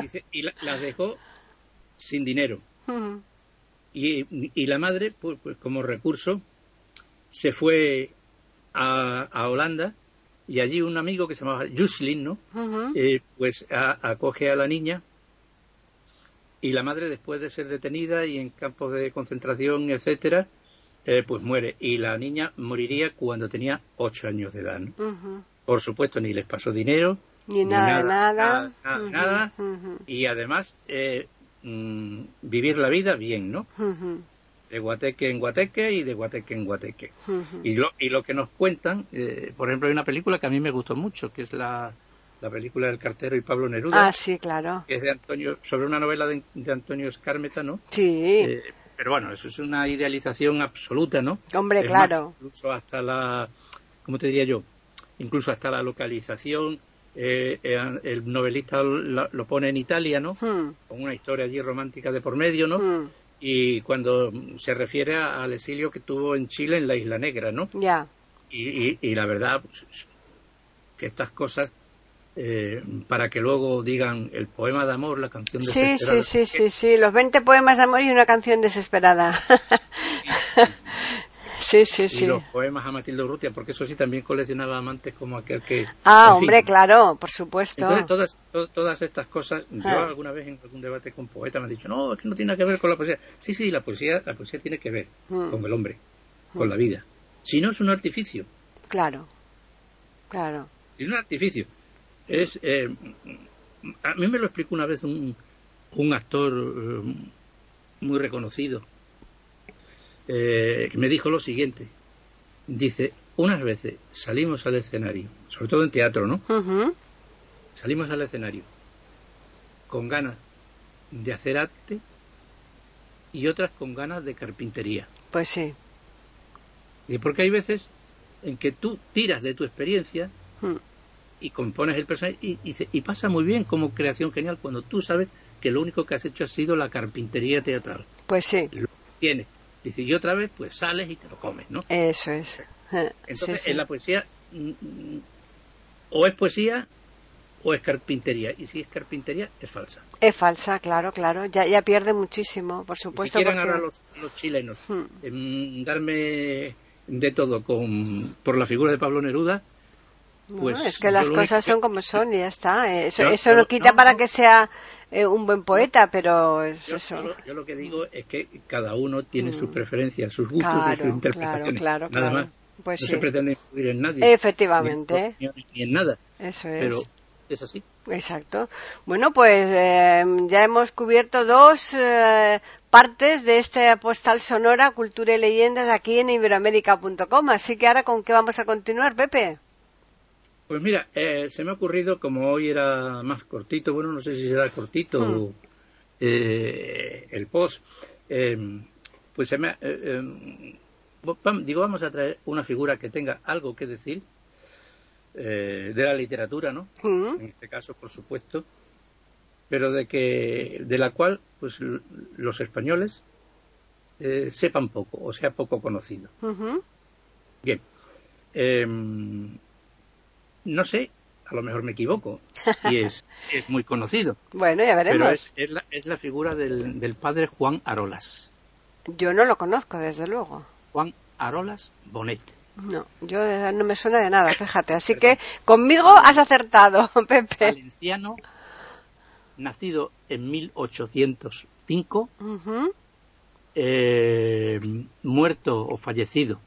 Dice, y la- las dejó sin dinero. Ujú. Y, y la madre, pues, pues como recurso, se fue a, a Holanda y allí un amigo que se llamaba Juslin, ¿no? Eh, pues a- acoge a la niña y la madre después de ser detenida y en campos de concentración, etcétera, eh, pues muere y la niña moriría cuando tenía ocho años de edad. Por supuesto, ni les pasó dinero Ni nada, nada. nada, nada, Ujú, nada. y además eh, mm, vivir la vida bien, ¿no? De guateque en guateque y de guateque en guateque. Y lo, y lo que nos cuentan, eh, por ejemplo, hay una película que a mí me gustó mucho, que es la, la película del cartero y Pablo Neruda, Ah, sí, claro. que es de Antonio, sobre una novela de, de Antonio Escármeta, ¿no? Sí, Eh, pero bueno, eso es una idealización absoluta, ¿no? hombre, Es más, claro. incluso hasta la, ¿cómo te diría yo? Incluso hasta la localización, eh, eh, el novelista lo, lo pone en Italia, ¿no? Hmm, Con una historia allí romántica de por medio, ¿no? hmm, Y cuando se refiere al exilio que tuvo en Chile, en la Isla Negra, ¿no? Ya. Y, y- y la verdad, pues, que estas cosas, eh, para que luego digan el poema de amor, la canción de Sí, sí, sí, sí, sí. Los 20 poemas de amor y una canción desesperada. [LAUGHS] sí, sí, Y sí. los poemas a Matilde Urrutia, porque eso sí también coleccionaba amantes como aquel que... Ah, en fin. hombre, claro, por supuesto. Entonces, todas, to- todas estas cosas, yo Ah. alguna vez en algún debate con poetas me han dicho, no, es que no tiene que ver con la poesía. Sí, sí, la poesía, la poesía tiene que ver Mm. con el hombre, con la vida. Si no, es un artificio. Claro, claro. Es un artificio. Es, eh, a mí me lo explicó una vez un, un actor eh, muy reconocido, eh, que me dijo lo siguiente. Dice, unas veces salimos al escenario, sobre todo en teatro, ¿no? Salimos al escenario con ganas de hacer arte y otras con ganas de carpintería. Pues sí. Y porque hay veces en que tú tiras de tu experiencia Hmm. Y compones el personaje y, y, y pasa muy bien como creación genial cuando tú sabes que lo único que has hecho ha sido la carpintería teatral. Pues sí, Lo tienes. Dice, y otra vez pues sales y te lo comes, ¿no? eso es. Entonces, sí, sí. en la poesía mm, mm, o es poesía o es carpintería. Y si es carpintería, es falsa. Es falsa, claro, claro. Ya, ya pierde muchísimo, por supuesto. si quieren porque- ahora los, los chilenos Hmm. darme de todo con, por la figura de Pablo Neruda, No, pues es que las cosas que- son como son y ya está. Eso, Yo- eso yo- no quita no, para que sea eh, un buen poeta, pero es Yo, eso. yo lo, yo lo que digo es que cada uno tiene Mm. sus preferencias, sus gustos y sus Claro, claro, interpretaciones. claro, Nada claro. más. Pues no sí, se pretende influir en nadie. efectivamente, Ni en ni en nada. eso es. Pero es así. Exacto. Bueno, pues eh, ya hemos cubierto dos eh, partes de esta postal sonora, cultura y leyendas aquí en iberoamérica.com. Así que ahora, ¿con qué vamos a continuar, Pepe? Pues mira, eh, se me ha ocurrido, como hoy era más cortito, bueno, no sé si será cortito Hmm. eh, el post, eh, pues se me ha- eh, eh, digo, vamos a traer una figura que tenga algo que decir eh, de la literatura, ¿no? Mm, En este caso, por supuesto, pero de que de la cual, pues, los españoles eh, sepan poco o sea poco conocido. ujú. Bien. No sé, a lo mejor me equivoco, y es, [LAUGHS] es muy conocido, Bueno, ya veremos. pero es, es, la, es la figura del, del padre Juan Arolas. Yo no lo conozco, desde luego. Juan Arolas Bonet. No, yo no me suena de nada, fíjate. Así que conmigo has acertado, [LAUGHS] Pepe. Valenciano, nacido en 1805, Ujú. eh, muerto o fallecido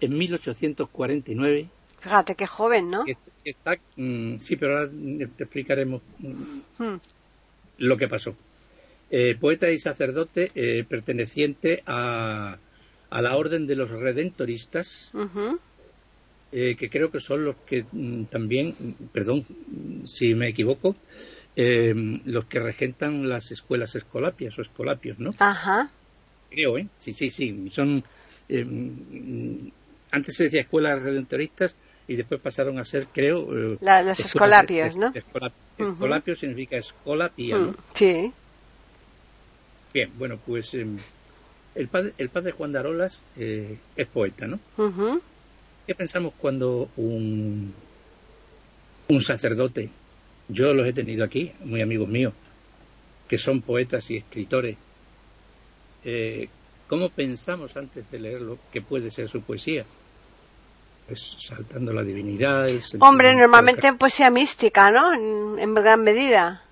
en 1849. Fíjate qué joven, ¿no? está, mm, sí, pero ahora te explicaremos mm, Mm, lo que pasó. Eh, poeta y sacerdote eh, perteneciente a, a la Orden de los Redentoristas, eh, que creo que son los que mm, también, perdón si me equivoco, eh, los que regentan las escuelas escolapias o escolapios, ¿no? Ajá. Creo, ¿eh? Sí, sí, sí. Son, antes se decía escuelas redentoristas y después pasaron a ser, creo... eh, La- los escolapios, ¿no? Escolapio significa escola pía, ¿no? Mm, Sí. Bien, bueno, pues em, el, padre, el padre Juan de Arolas eh, es poeta, ¿no? ¿Qué pensamos cuando un, un sacerdote, yo los he tenido aquí, muy amigos míos, que son poetas y escritores, eh, ¿cómo pensamos antes de leerlo que puede ser su poesía? Saltando la divinidad. Hombre, normalmente en poesía mística, ¿no? En, gran medida.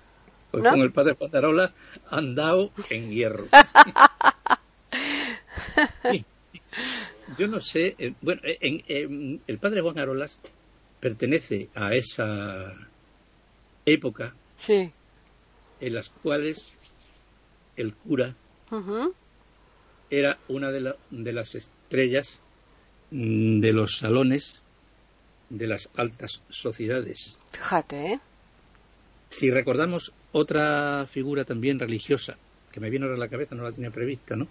Pues con el padre Patarola han dado en hierro. [LAUGHS] yo no sé, eh, bueno, en, el padre Juan Arolas pertenece a esa época sí. en las cuales el cura era una de, de las estrellas de los salones de las altas sociedades. Fíjate, ¿eh? Si recordamos otra figura también religiosa, que me viene ahora a la cabeza, no la tenía prevista, ¿no?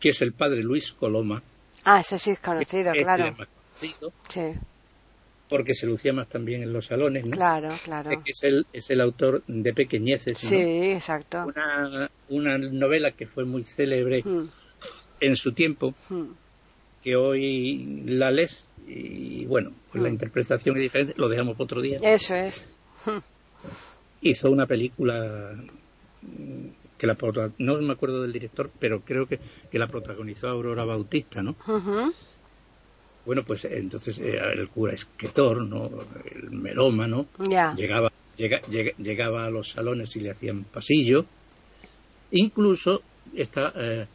Que es el padre Luis Coloma. Ah, ese sí es conocido, claro. sí. Porque se lucía más también en los salones, ¿no? Claro, claro. Es el, es el autor de Pequeñeces, Sí, exacto. Una, una, novela que fue muy célebre en su tiempo, que hoy la lees y, bueno, pues la interpretación es diferente, lo dejamos para otro día. Eso es. [LAUGHS] Hizo una película que la no me acuerdo del director, pero creo que, que la protagonizó Aurora Bautista, ¿no? Bueno, pues entonces eh, el cura escritor, ¿no? El melómano, llegaba, llegaba a los salones y le hacían pasillo. Incluso esta, eh,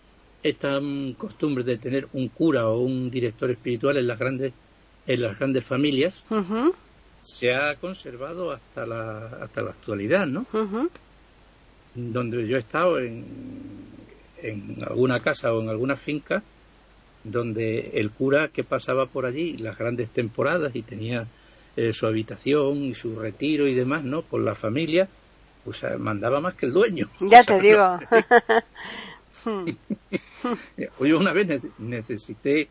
esta costumbre de tener un cura o un director espiritual en las grandes, en las grandes familias se ha conservado hasta la, hasta la actualidad, ¿no? donde yo he estado en, en alguna casa o en alguna finca donde el cura que pasaba por allí las grandes temporadas y tenía eh, su habitación y su retiro y demás, ¿no? Con la familia, pues eh, mandaba más que el dueño. Ya [LAUGHS] te digo. Oye, una vez necesité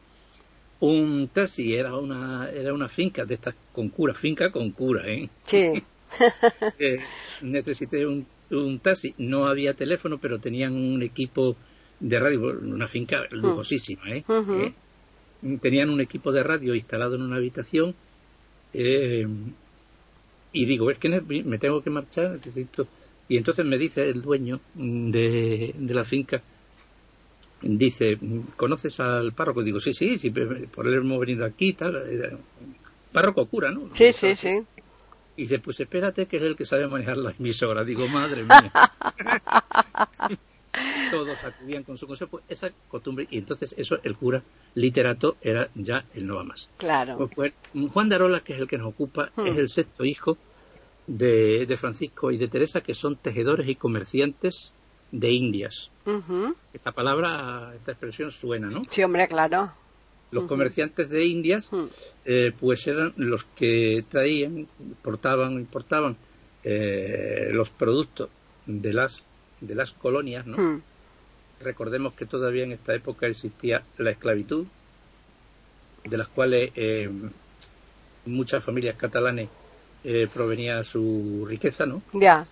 un taxi, era una, era una finca de estas con cura, finca con cura, ¿eh? Sí. [LAUGHS] Eh, necesité un un taxi, no había teléfono, pero tenían un equipo de radio, una finca lujosísima, ¿eh? ¿Eh? Tenían un equipo de radio instalado en una habitación eh, y digo, es que me tengo que marchar, necesito... Y entonces me dice el dueño de, de la finca, dice, ¿conoces al párroco? Digo, sí, sí, sí, por él hemos venido aquí, tal. Párroco cura, ¿no? Sí, sí, sí. Y dice, pues espérate que es el que sabe manejar la emisora. Digo, madre [LAUGHS] mía. Todos acudían con su consejo, esa costumbre, y entonces eso, el cura literato era ya el no va más. Claro. Pues, Juan de Arola, que es el que nos ocupa, hmm. es el sexto hijo de, Francisco y de Teresa, que son tejedores y comerciantes de Indias. Esta palabra, esta expresión suena, ¿no? Sí, hombre, claro. Los comerciantes de Indias, eh, pues eran los que traían, portaban, importaban eh, los productos de las de las colonias, ¿no? Recordemos que todavía en esta época existía la esclavitud, de las cuales eh, muchas familias catalanes provenía su riqueza, ¿no? Ya.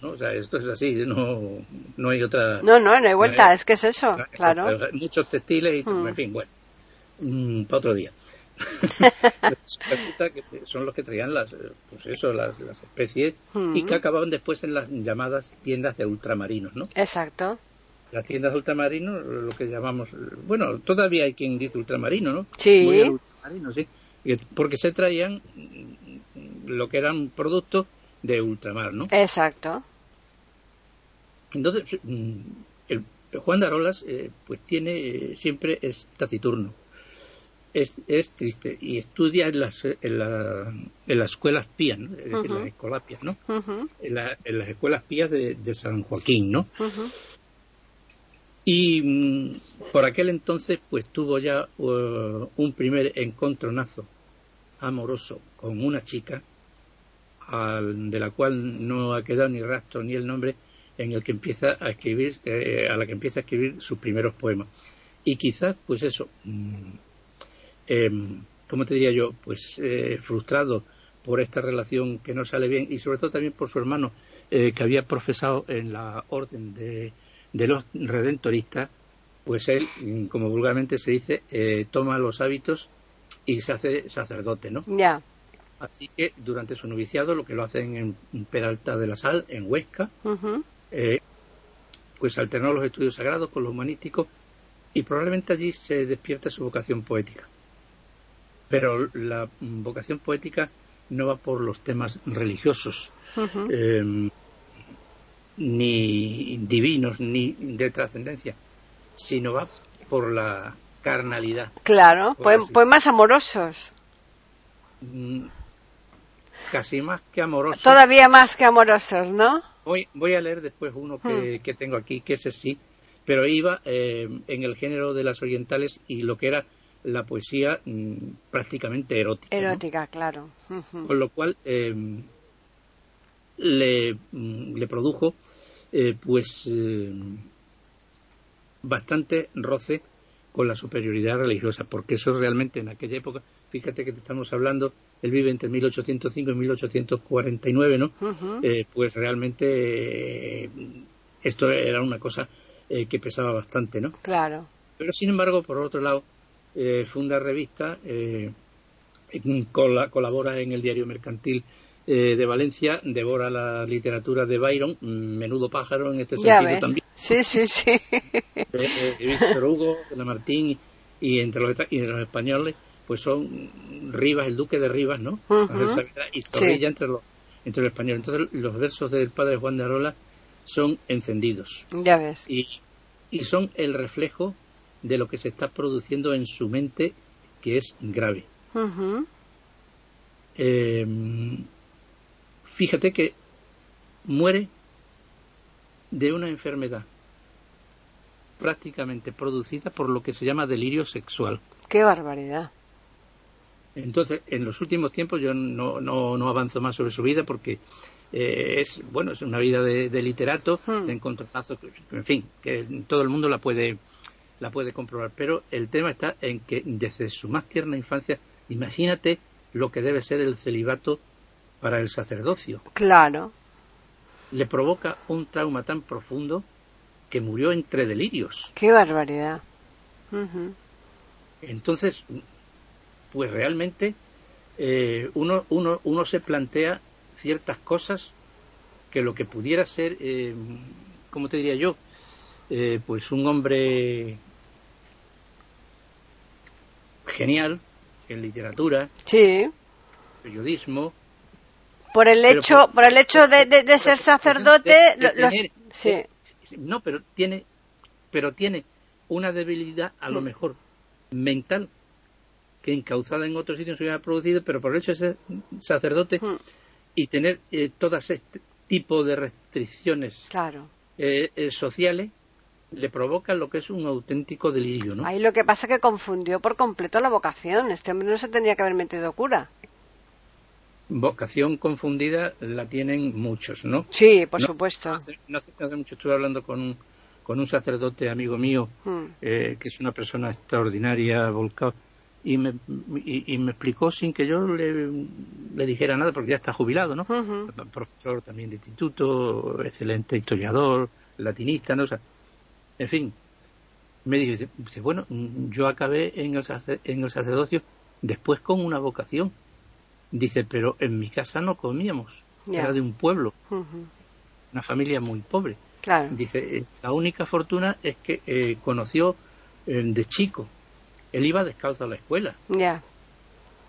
¿No? O sea, esto es así, no, no hay otra... No, no, no hay vuelta, es que es eso, claro. Muchos textiles y, hmm. en fin, bueno. Mm, para otro día. [LAUGHS] Resulta que son los que traían las, pues eso, las, especies y que acababan después en las llamadas tiendas de ultramarinos, ¿no? Exacto. Las tiendas de ultramarinos, lo que llamamos, bueno, todavía hay quien dice ultramarino, ¿no? Sí. sí. Porque se traían lo que eran productos de ultramar, ¿no? Exacto. Entonces, mm, el, Juan de Arolas, eh, pues tiene, siempre es taciturno es, es triste y estudia en las, en, la, en las escuelas pías, ¿no? es decir, las escolapias, ¿no? en, en, las escuelas pías de, de San Joaquín, ¿no? Y mm, por aquel entonces, pues tuvo ya uh, un primer encontronazo amoroso con una chica al, de la cual no ha quedado ni rastro ni el nombre en el que empieza a escribir eh, a la que empieza a escribir sus primeros poemas y quizás pues eso mm, eh, ¿cómo te diría yo? Pues eh, frustrado por esta relación que no sale bien y sobre todo también por su hermano eh, que había profesado en la orden de, de los redentoristas, pues él, mm, como vulgarmente se dice, eh, toma los hábitos y se hace sacerdote, ¿no? Ya. Así que durante su noviciado, lo que lo hacen en Peralta de la Sal, en Huesca, eh, pues alternó los estudios sagrados con los humanísticos y probablemente allí se despierta su vocación poética. Pero la mm, vocación poética no va por los temas religiosos, eh, ni divinos, ni de trascendencia, sino va por la carnalidad. Claro, poemas amorosos. Casi más que amoroso. Todavía más que amorosos, ¿no? Voy, voy a leer después uno que, Hmm. que tengo aquí, que ese sí, pero iba eh, en el género de las orientales y lo que era la poesía mm, prácticamente erótica. ¿no? Erótica, claro. Con lo cual eh, le, mm, le produjo eh, pues eh, bastante roce con la superioridad religiosa, porque eso realmente en aquella época, fíjate que te estamos hablando, él vive entre 1805 y 1849, ¿no? Ujú. eh, pues realmente eh, esto era una cosa eh, que pesaba bastante, ¿no? Claro. Pero sin embargo, por otro lado, eh, funda revista, eh, cola- colabora en el diario mercantil eh, de Valencia, devora la literatura de Byron, mm, menudo pájaro en este Ya sentido ves. también, Sí, sí, sí. de, de- Víctor Hugo, de Lamartine y entre los, y de los españoles, pues son Rivas, el duque de Rivas, ¿no? Y Zorrilla entre los entre los españoles. Entonces los versos del padre Juan de Arola son encendidos Ya ves. y, y son el reflejo de lo que se está produciendo en su mente que es grave. Eh, fíjate que muere de una enfermedad prácticamente producida por lo que se llama delirio sexual. Qué barbaridad. Entonces, en los últimos tiempos yo no, no, no avanzo más sobre su vida porque eh, es bueno es una vida de, de literato, Hmm. de encontronazo, en fin, que todo el mundo la puede la puede comprobar. Pero el tema está en que desde su más tierna infancia, imagínate lo que debe ser el celibato para el sacerdocio. Claro. Le provoca un trauma tan profundo que murió entre delirios. Qué barbaridad. Entonces, pues realmente eh, uno, uno, uno se plantea ciertas cosas que lo que pudiera ser, eh, ¿cómo te diría yo? Eh, pues un hombre genial en literatura, Sí. periodismo. Por el hecho, por el hecho de, de- de ser sacerdote, de lo- los- tener- sí. No, pero tiene, pero tiene una debilidad a lo mejor mental que encauzada en otros sitios se hubiera producido, pero por el hecho de ser sacerdote Mm, y tener eh, todas este tipo de restricciones Claro. eh, eh, sociales le provocan lo que es un auténtico delirio, ¿no? Ahí lo que pasa es que confundió por completo la vocación. Este hombre no se tenía que haber metido cura. Vocación confundida la tienen muchos, ¿no? Sí, por No, supuesto. Hace, no hace- mucho estuve hablando con un, con un sacerdote amigo mío Mm, eh, que es una persona extraordinaria, volcado, y me, y, y me explicó sin que yo le, le dijera nada, porque ya está jubilado, ¿no? Profesor también de instituto, excelente historiador, latinista, ¿no? O sea, en fin, me dice, dice, bueno, yo acabé en el, en el sacerdocio después con una vocación. Dice, pero en mi casa no comíamos, era de un pueblo, una familia muy pobre. Claro. Dice, eh, la única fortuna es que eh, conoció eh, de chico. Él iba descalzo a la escuela Ya.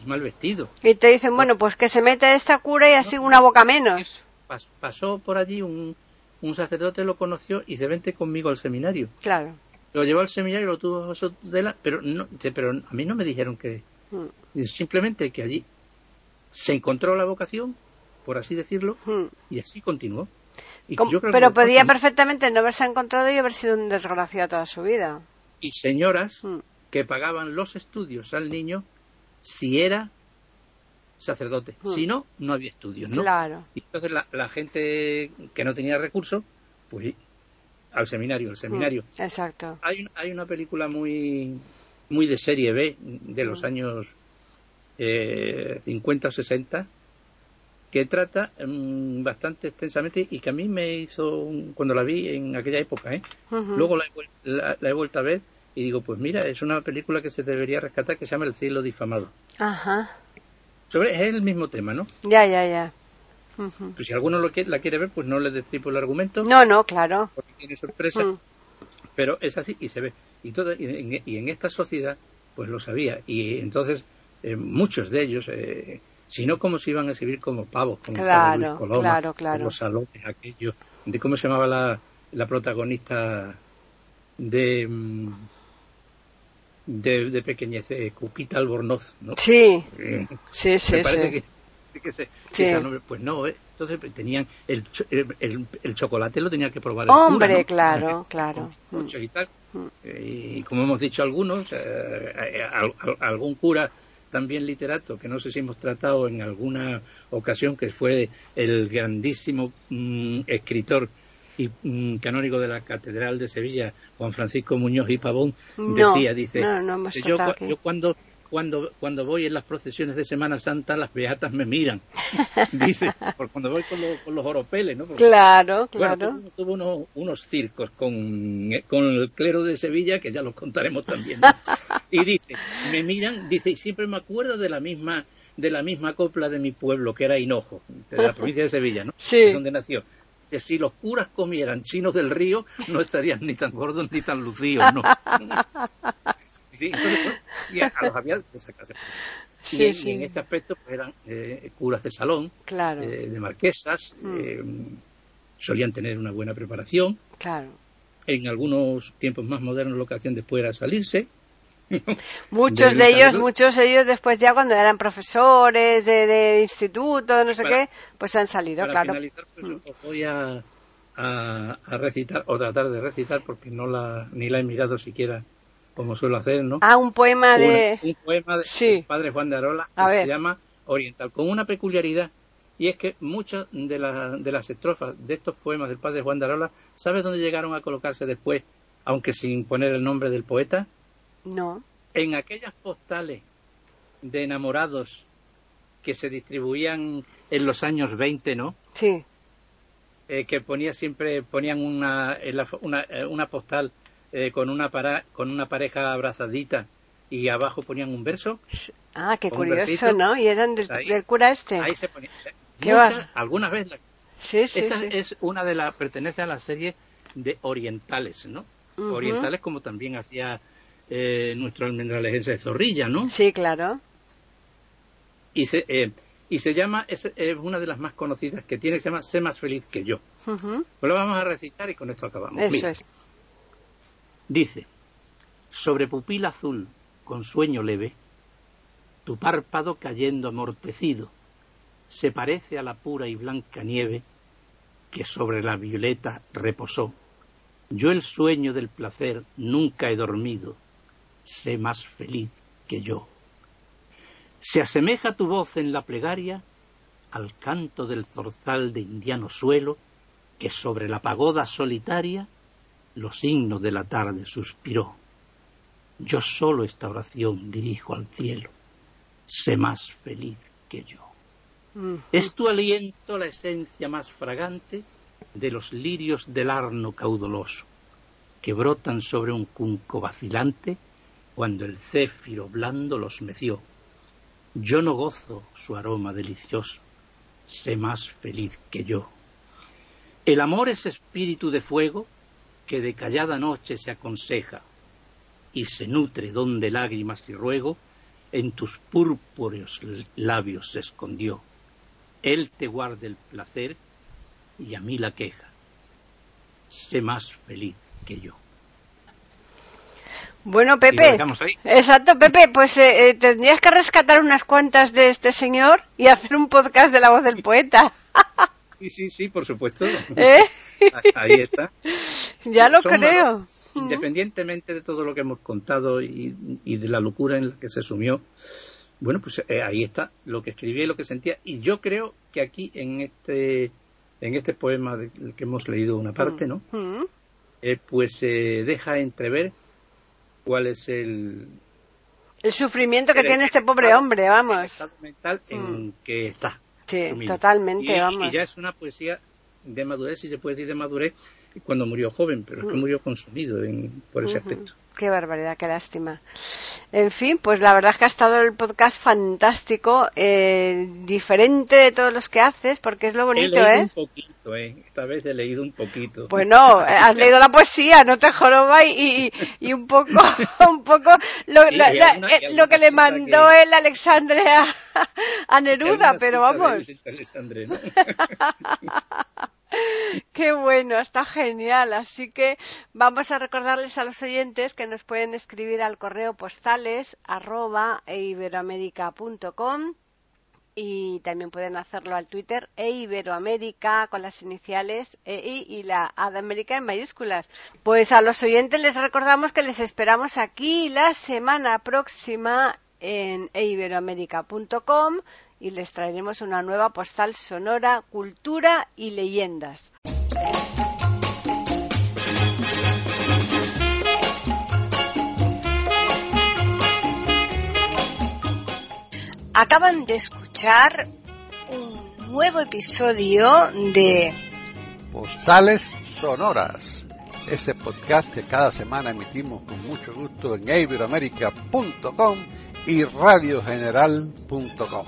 y mal vestido. Y te dicen, bueno, pues que se mete esta cura y así una boca menos. Pas- pasó por allí un, un sacerdote, lo conoció y se vente conmigo al seminario. Claro. Lo llevó al seminario, lo tuvo bajo su tutela, pero, no, pero a mí no me dijeron que... Mm, simplemente que allí se encontró la vocación, por así decirlo, mm. y así continuó. Y yo creo Pero podía perfectamente no haberse encontrado y haber sido un desgraciado toda su vida. Y señoras Mm, que pagaban los estudios al niño si era sacerdote. Mm. Si no, no había estudios, ¿no? Claro. Y entonces la, la gente que no tenía recursos, pues al seminario, al seminario. Mm, Exacto. Hay, un- hay una película muy muy de serie B de los Mm. años eh, 50 o 60 que trata mm, bastante extensamente y que a mí me hizo, cuando la vi en aquella época, ¿eh? luego la he, vuelto a ver y digo, pues mira, es una película que se debería rescatar que se llama El cielo difamado. Ajá. Sobre, es el mismo tema, ¿no? Ya, ya, ya. Pues si alguno lo la quiere ver, pues no le destripo el argumento. No, no, claro. Porque tiene sorpresa. Pero es así y se ve. Y, todo, y, en, esta sociedad, pues lo sabía. Y entonces, eh, muchos de ellos, eh, si no, ¿cómo se iban a exhibir como pavos? Como claro, claro, claro. Los salones, aquellos. De cómo se llamaba la, la protagonista de. Mm, de, de pequeñez, Cupita Albornoz, ¿no? Sí, sí, sí. sí pues no, ¿eh? entonces tenían el, el, el, chocolate lo tenía que probar el Hombre, claro, claro. y, tal. Mm. Eh, y como hemos dicho algunos, eh, algún cura también literato que no sé si hemos tratado en alguna ocasión que fue el grandísimo mm, escritor y mm, canónigo de la Catedral de Sevilla, Juan Francisco Muñoz y Pavón, decía, dice, yo, yo cuando cuando, cuando voy en las procesiones de Semana Santa, las beatas me miran. [LAUGHS] Dice, por cuando voy con, con los oropeles, ¿no? claro, claro. Bueno, tuvo, unos, unos, circos con, con, el clero de Sevilla, que ya los contaremos también. [LAUGHS] Y dice, me miran, dice, y siempre me acuerdo de la misma de la misma copla de mi pueblo, que era Hinojo, de la [LAUGHS] provincia de Sevilla, ¿no? Sí. donde nació. Que si los curas comieran chinos del río, no estarían ni tan gordos ni tan lucidos, ¿no? [LAUGHS] y a, los había de y, en este aspecto pues, eran eh, curas de salón, eh, de marquesas, mm. eh, solían tener una buena preparación. Claro. En algunos tiempos más modernos lo que hacían después era salirse. [LAUGHS] muchos de, ellos, muchos de ellos después ya cuando eran profesores de, instituto, de no sé qué, pues han salido, para claro. Finalizar, pues, mm. os voy a, a, a, recitar o tratar de recitar porque no la ni la he mirado siquiera como suelo hacer, ¿no? Ah, un poema de... Un, poema de padre Juan de Arola que se llama Oriental, con una peculiaridad, y es que muchas de, de las estrofas de estos poemas del padre Juan de Arola, ¿sabes dónde llegaron a colocarse después, aunque sin poner el nombre del poeta? No. En aquellas postales de enamorados que se distribuían en los años 20, ¿no? Sí. Eh, que ponía siempre, ponían una, una, eh, una postal eh, con, una para, con una pareja abrazadita y abajo ponían un verso. Ah, qué curioso, ¿no? Y eran del, cura este. Ahí se ponía. ¿Qué va? Algunas veces. Sí, sí, Esta es una de las. pertenece a la serie de orientales, ¿no? Orientales como también hacía eh, nuestro almendralejense de Zorrilla, ¿no? Sí, claro. Y se, eh, y se llama, es, una de las más conocidas que tiene, se llama Sé más feliz que yo. Pues lo vamos a recitar y con esto acabamos. Eso es. Dice, sobre pupila azul, con sueño leve, tu párpado cayendo amortecido, se parece a la pura y blanca nieve que sobre la violeta reposó. Yo el sueño del placer nunca he dormido, sé más feliz que yo. Se asemeja tu voz en la plegaria al canto del zorzal de indiano suelo que sobre la pagoda solitaria los signos de la tarde suspiró. Yo solo esta oración dirijo al cielo. Sé más feliz que yo. Es tu aliento la esencia más fragante de los lirios del arno caudoloso, que brotan sobre un cunco vacilante cuando el céfiro blando los meció. Yo no gozo su aroma delicioso, sé más feliz que yo. El amor es espíritu de fuego que de callada noche se aconseja y se nutre donde lágrimas y ruego en tus púrpureos labios se escondió. Él te guarde el placer y a mí la queja. Sé más feliz que yo. Bueno, Pepe. Exacto, Pepe. Pues eh, eh, tendrías que rescatar unas cuantas de este señor y hacer un podcast de la voz del poeta. [LAUGHS] Sí, sí, sí, por supuesto. ¿Eh? [LAUGHS] Ahí está. Ya lo creo. Independientemente de todo lo que hemos contado y, de la locura en la que se sumió, bueno, pues eh, ahí está lo que escribía y lo que sentía. Y yo creo que aquí en este en este poema del que hemos leído una parte, ¿no? Eh, pues se deja entrever cuál es el el sufrimiento que tiene este pobre hombre, vamos. El estado mental en que está. Sí, totalmente, y, vamos. Y ya es una poesía de madurez, si se puede decir de madurez, cuando murió joven, pero es que mm. murió consumido en, por ese aspecto. Qué barbaridad, qué lástima. En fin, pues la verdad es que ha estado el podcast fantástico, eh, diferente de todos los que haces, porque es lo bonito, he leído Un poquito, ¿eh? Esta vez he leído un poquito. Bueno, eh, has leído la poesía, no te jorobas y, y, un poco, [LAUGHS] un poco lo, eh, lo que le mandó el Alexandre a, Neruda, pero vamos. [LAUGHS] Qué bueno, está genial. Así que vamos a recordarles a los oyentes que nos pueden escribir al correo postales arroba eiberoamerica.com y también pueden hacerlo al Twitter e con las iniciales EI y la A de América en mayúsculas. Pues a los oyentes les recordamos que les esperamos aquí la semana próxima en eiberoamerica.com y les traeremos una nueva postal sonora, cultura y leyendas. Acaban de escuchar un nuevo episodio de Postales Sonoras, ese podcast que cada semana emitimos con mucho gusto en iberoamerica.com y radiogeneral.com.